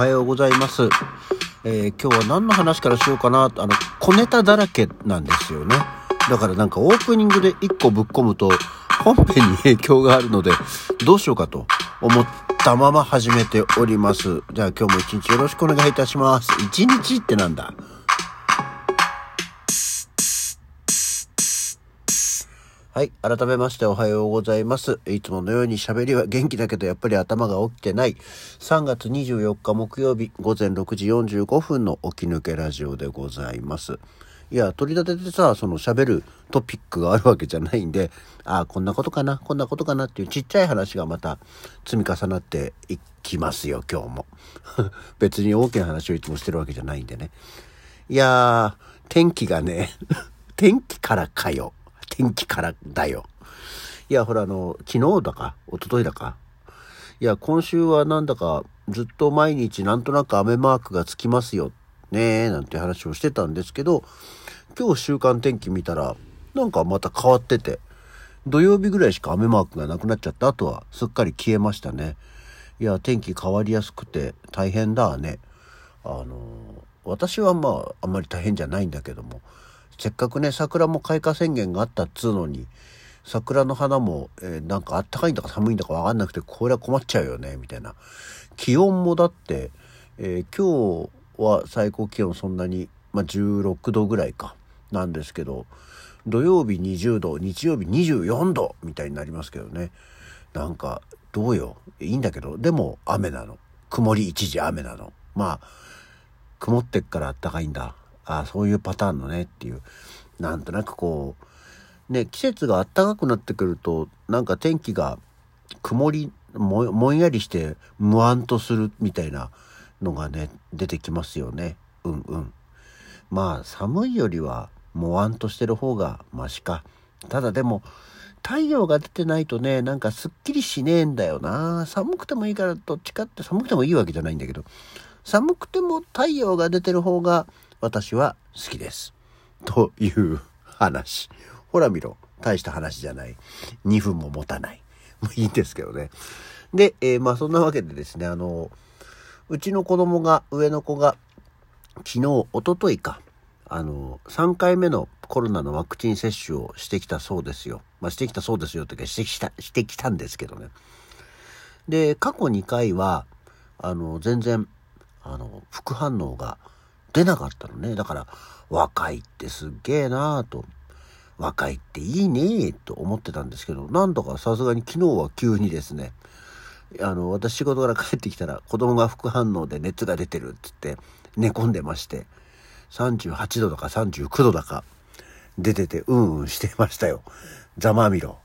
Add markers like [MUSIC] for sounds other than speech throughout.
はようございます。えー、今日は何の話からしようかな、あの、小ネタだらけなんですよね。だからなんかオープニングで1個ぶっ込むと本編に影響があるので、どうしようかと思ったまま始めております。じゃあ今日も一日よろしくお願いいたします。一日ってなんだ？はい。改めましておはようございます。いつものように喋りは元気だけどやっぱり頭が起きてない。3月24日木曜日午前6時45分の起き抜けラジオでございます。いや、取り立ててさ、その喋るトピックがあるわけじゃないんで、ああ、こんなことかな、こんなことかなっていうちっちゃい話がまた積み重なっていきますよ、今日も。[LAUGHS] 別に大きな話をいつもしてるわけじゃないんでね。いやー、天気がね、[LAUGHS] 天気からかよ。天気からだよ。いや、ほら、あの、昨日だか、一昨日だか。いや、今週はなんだか、ずっと毎日なんとなく雨マークがつきますよ、ねー、なんて話をしてたんですけど、今日週間天気見たら、なんかまた変わってて、土曜日ぐらいしか雨マークがなくなっちゃった後はすっかり消えましたね。いや、天気変わりやすくて大変だね。あの、私はまあ、あんまり大変じゃないんだけども、せっかくね、桜も開花宣言があったっつうのに、桜の花も、えー、なんかあったかいんだか寒いんだかわかんなくて、これは困っちゃうよね、みたいな。気温もだって、えー、今日は最高気温そんなに、まあ、16度ぐらいか、なんですけど、土曜日20度、日曜日24度みたいになりますけどね。なんか、どうよ。いいんだけど、でも雨なの。曇り一時雨なの。まあ、曇ってっからあったかいんだ。あそういうパターンのねっていう。なんとなくこうね季節が暖かくなってくるとなんか天気が曇りもんやりして無安とするみたいなのがね出てきますよね。うんうん。まあ寒いよりはもわんとしてる方がマシか。ただでも太陽が出てないとねなんかすっきりしねえんだよな。寒くてもいいからどっちかって寒くてもいいわけじゃないんだけど。寒くても太陽が出てる方が私は好きです。という話。ほら見ろ。大した話じゃない。2分も持たない。もういいんですけどね。で、えー、まあそんなわけでですね、あの、うちの子供が、上の子が、昨日、おとといか、あの、3回目のコロナのワクチン接種をしてきたそうですよ。まあしてきたそうですよというか、してきた、してきたんですけどね。で、過去2回は、あの、全然、あの、副反応が出なかったのね。だから、若いってすっげえなぁと、若いっていいねと思ってたんですけど、なんとかさすがに昨日は急にですね、あの、私仕事から帰ってきたら子供が副反応で熱が出てるっつって寝込んでまして、38度だか39度だか出ててうんうんしてましたよ。ざまあみろ。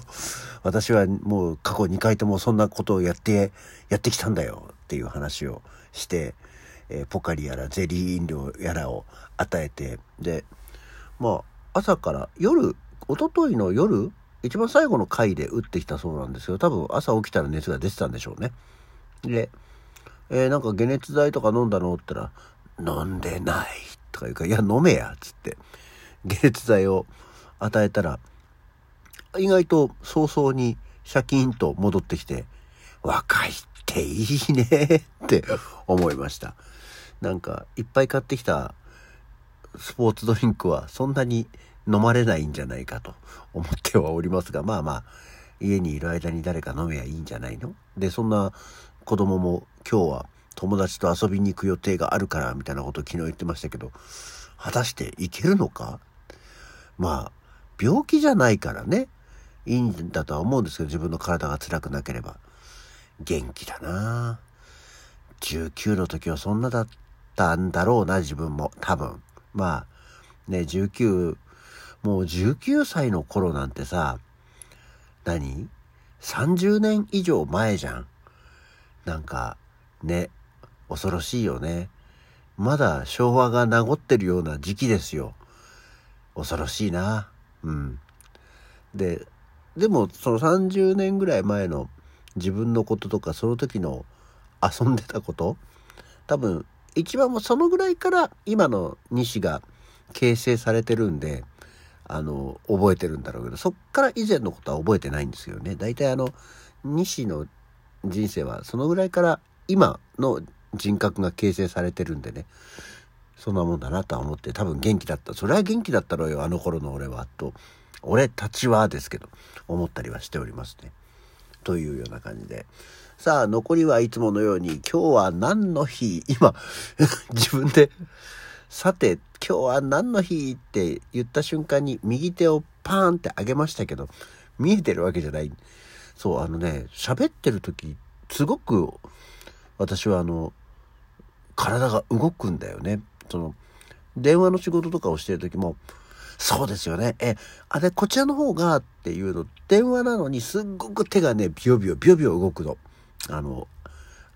[LAUGHS] 私はもう過去2回ともそんなことをやって、やってきたんだよっていう話をして、え、ポカリやらゼリー飲料やらを与えてでまあ朝から夜一昨日の夜一番最後の回で打ってきたそうなんですけど多分朝起きたら熱が出てたんでしょうね。で、えー、なんか解熱剤とか飲んだのって言ったら「飲んでない」とか言うから「いや飲めや」っつって解熱剤を与えたら意外と早々にシャキーンと戻ってきて「若いっていいね」って思いました。なんかいっぱい買ってきたスポーツドリンクはそんなに飲まれないんじゃないかと思ってはおりますが、まあまあ、家にいる間に誰か飲めばいいんじゃないの？で、そんな子供も今日は友達と遊びに行く予定があるからみたいなことを昨日言ってましたけど、果たしていけるのか？まあ、病気じゃないからね、いいんだとは思うんですけど、自分の体が辛くなければ。元気だな。19の時はそんなだったんだろうな、自分も。多分。まあ、ね、19、もう19歳の頃なんてさ、何 ?30 年以上前じゃん。なんか、ね、恐ろしいよね。まだ昭和が名残ってるような時期ですよ。恐ろしいな。うん。で、でもその30年ぐらい前の自分のこととかその時の遊んでたこと？多分一番もそのぐらいから今の西が形成されてるんであの覚えてるんだろうけどそっから以前のことは覚えてないんですよね。大体あの西の人生はそのぐらいから今の人格が形成されてるんでね。そんなもんだなとは思って、多分元気だった。それは元気だったろうよ、あの頃の俺は、と。俺たちはですけど、思ったりはしておりますね。というような感じで。さあ、残りはいつものように、今日は何の日？今、[LAUGHS] 自分で、さて、今日は何の日？って言った瞬間に右手をパーンって上げましたけど、見えてるわけじゃない。そう、あのね、喋ってる時、すごく、私はあの、体が動くんだよね。その、電話の仕事とかをしてる時も、そうですよね。え、あれ、こちらの方がっていうの、電話なのにすっごく手がね、ビヨビヨ、ビヨビヨ動くの。あの、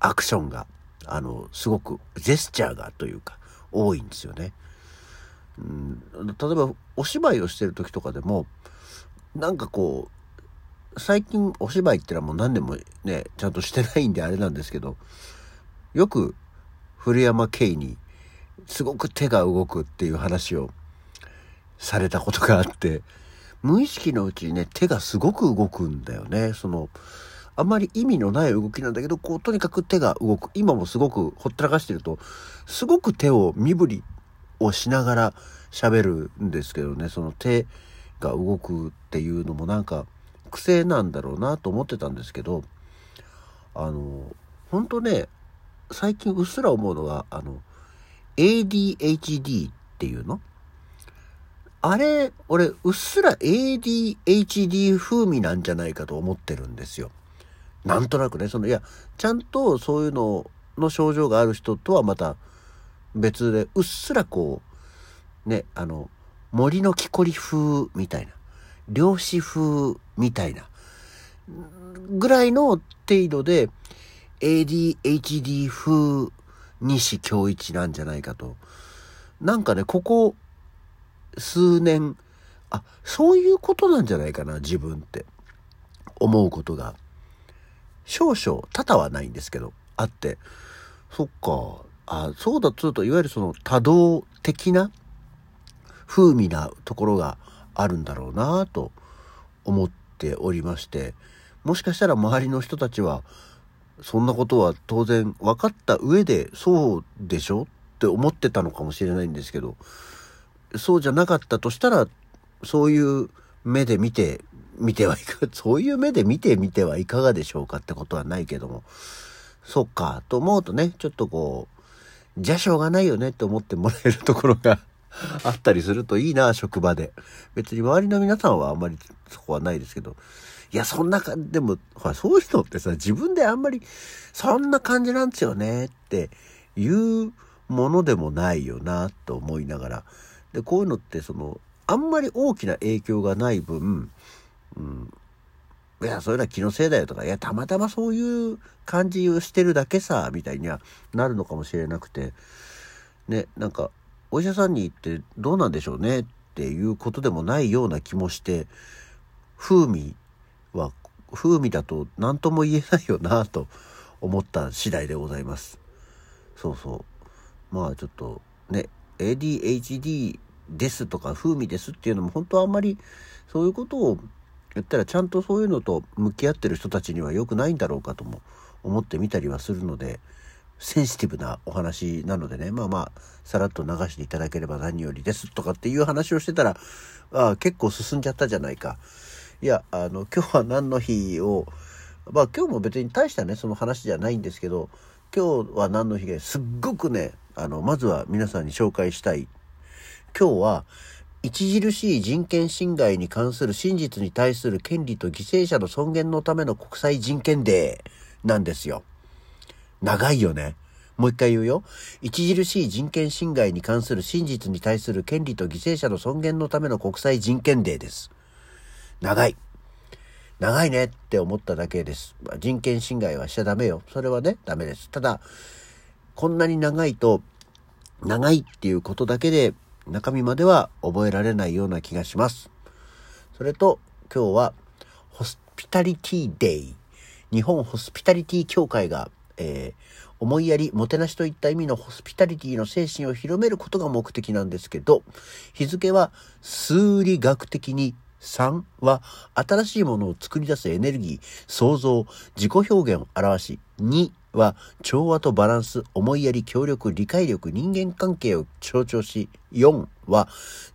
アクションが、あの、すごく、ジェスチャーがというか、多いんですよね。うん、例えば、お芝居をしてる時とかでも、なんかこう、最近お芝居ってのはもう何年もね、ちゃんとしてないんであれなんですけど、よく古山圭にすごく手が動くっていう話をされたことがあって、無意識のうちにね、手がすごく動くんだよね。その、あんまり意味のない動きなんだけど、こう、とにかく手が動く。今もすごくほったらかしてると、すごく手を身振りをしながら喋るんですけどね、その手が動くっていうのもなんか癖なんだろうなと思ってたんですけど、あの、本当ね、最近うっすら思うのが、あの、ADHD っていうの？あれ、俺、うっすら ADHD 風味なんじゃないかと思ってるんですよ。なんとなくね、その、いや、ちゃんとそういうのの症状がある人とはまた別で、うっすらこう、ね、あの、森の木こり風みたいな、漁師風みたいな、ぐらいの程度で、ADHD 風西京一なんじゃないかと。なんかね、ここ数年、あ、そういうことなんじゃないかな、自分って。思うことが、少々、多々はないんですけど、あって、そっか、あ、そうだとすると、いわゆるその多動的な風味なところがあるんだろうなと思っておりまして、もしかしたら周りの人たちは、そんなことは当然分かった上で、そうでしょって思ってたのかもしれないんですけど、そうじゃなかったとしたら、そういう目で見て、見てはいか、[LAUGHS] そういう目で見てみてはいかがでしょうかってことはないけども、そっか、と思うとね、ちょっとこう、じゃしょうがないよねって思ってもらえるところが [LAUGHS] あったりするといいな、職場で。別に周りの皆さんはあんまりそこはないですけど、いや、そんな感じ、でも、ほら、そういうのってさ、自分であんまり、そんな感じなんですよねっていうものでもないよな、と思いながら、で、こういうのってその、あんまり大きな影響がない分、うん、いや、それは気のせいだよとか、いや、たまたまそういう感じをしてるだけさ、みたいにはなるのかもしれなくて、ね、なんか、お医者さんに行ってどうなんでしょうねっていうことでもないような気もして、風味は、風味だと何とも言えないよなと思った次第でございます。そうそう。まあちょっとね、ADHD ですとか風味ですっていうのも本当はあんまりそういうことを言ったらちゃんとそういうのと向き合ってる人たちには良くないんだろうかとも思ってみたりはするのでセンシティブなお話なのでね。まあまあさらっと流していただければ何よりです。とかっていう話をしてたらああ結構進んじゃったじゃないか。いやあの今日は何の日をまあ今日も別に大したねその話じゃないんですけど今日は何の日ですっごくねあのまずは皆さんに紹介したい。今日は著しい人権侵害に関する真実に対する権利と犠牲者の尊厳のための国際人権デーなんですよ。長いよね。もう一回言うよ。著しい人権侵害に関する真実に対する権利と犠牲者の尊厳のための国際人権デーです。長い。長いねって思っただけです。人権侵害はしちゃダメよ。それはね、ダメです。ただ、こんなに長いと、長いっていうことだけで中身までは覚えられないような気がします。それと今日はホスピタリティデイ日本ホスピタリティ協会が、えー、思いやり、もてなしといった意味のホスピタリティの精神を広めることが目的なんですけど、日付は数理学的に3は新しいものを作り出すエネルギー、創造、自己表現を表し、2は調和とバランス、思いやり、協力、理解力、人間関係を象徴し、4は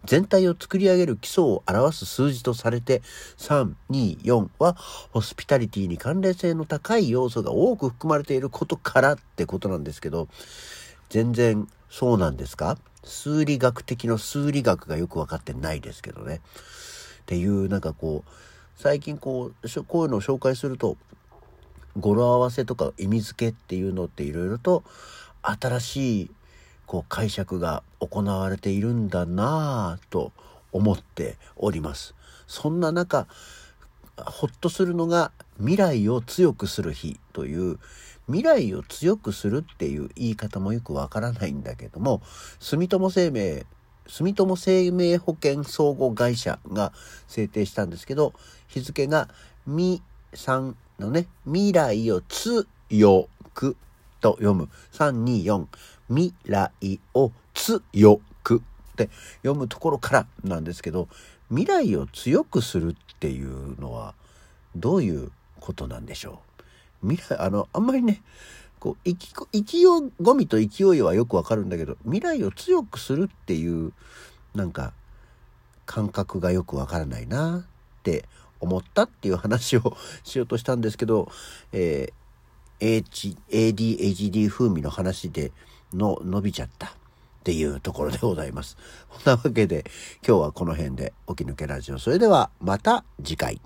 全体を作り上げる基礎を表す数字とされて、3、2、4はホスピタリティに関連性の高い要素が多く含まれていることからってことなんですけど、全然そうなんですか？数理学的の数理学がよくわかってないですけどね。っていうなんかこう、最近こう、こういうのを紹介すると、語呂合わせとか意味付けっていうのっていろいろと新しいこう解釈が行われているんだなぁと思っております。そんな中、ほっとするのが未来を強くする日という未来を強くするっていう言い方もよくわからないんだけども住友生命住友生命保険相互会社が制定したんですけど日付が「み」さんのね、未来を強くと読む。324、未来を強くって読むところからなんですけど、未来を強くするっていうのはどういうことなんでしょう？未来、あの、あんまりね、こう、意気込みと勢いはよくわかるんだけど、未来を強くするっていう、なんか、感覚がよくわからないなって思ったっていう話をしようとしたんですけど、えー、ADHD 風味の話での伸びちゃったっていうところでございます。そんなわけで今日はこの辺で起き抜けラジオ。それではまた次回。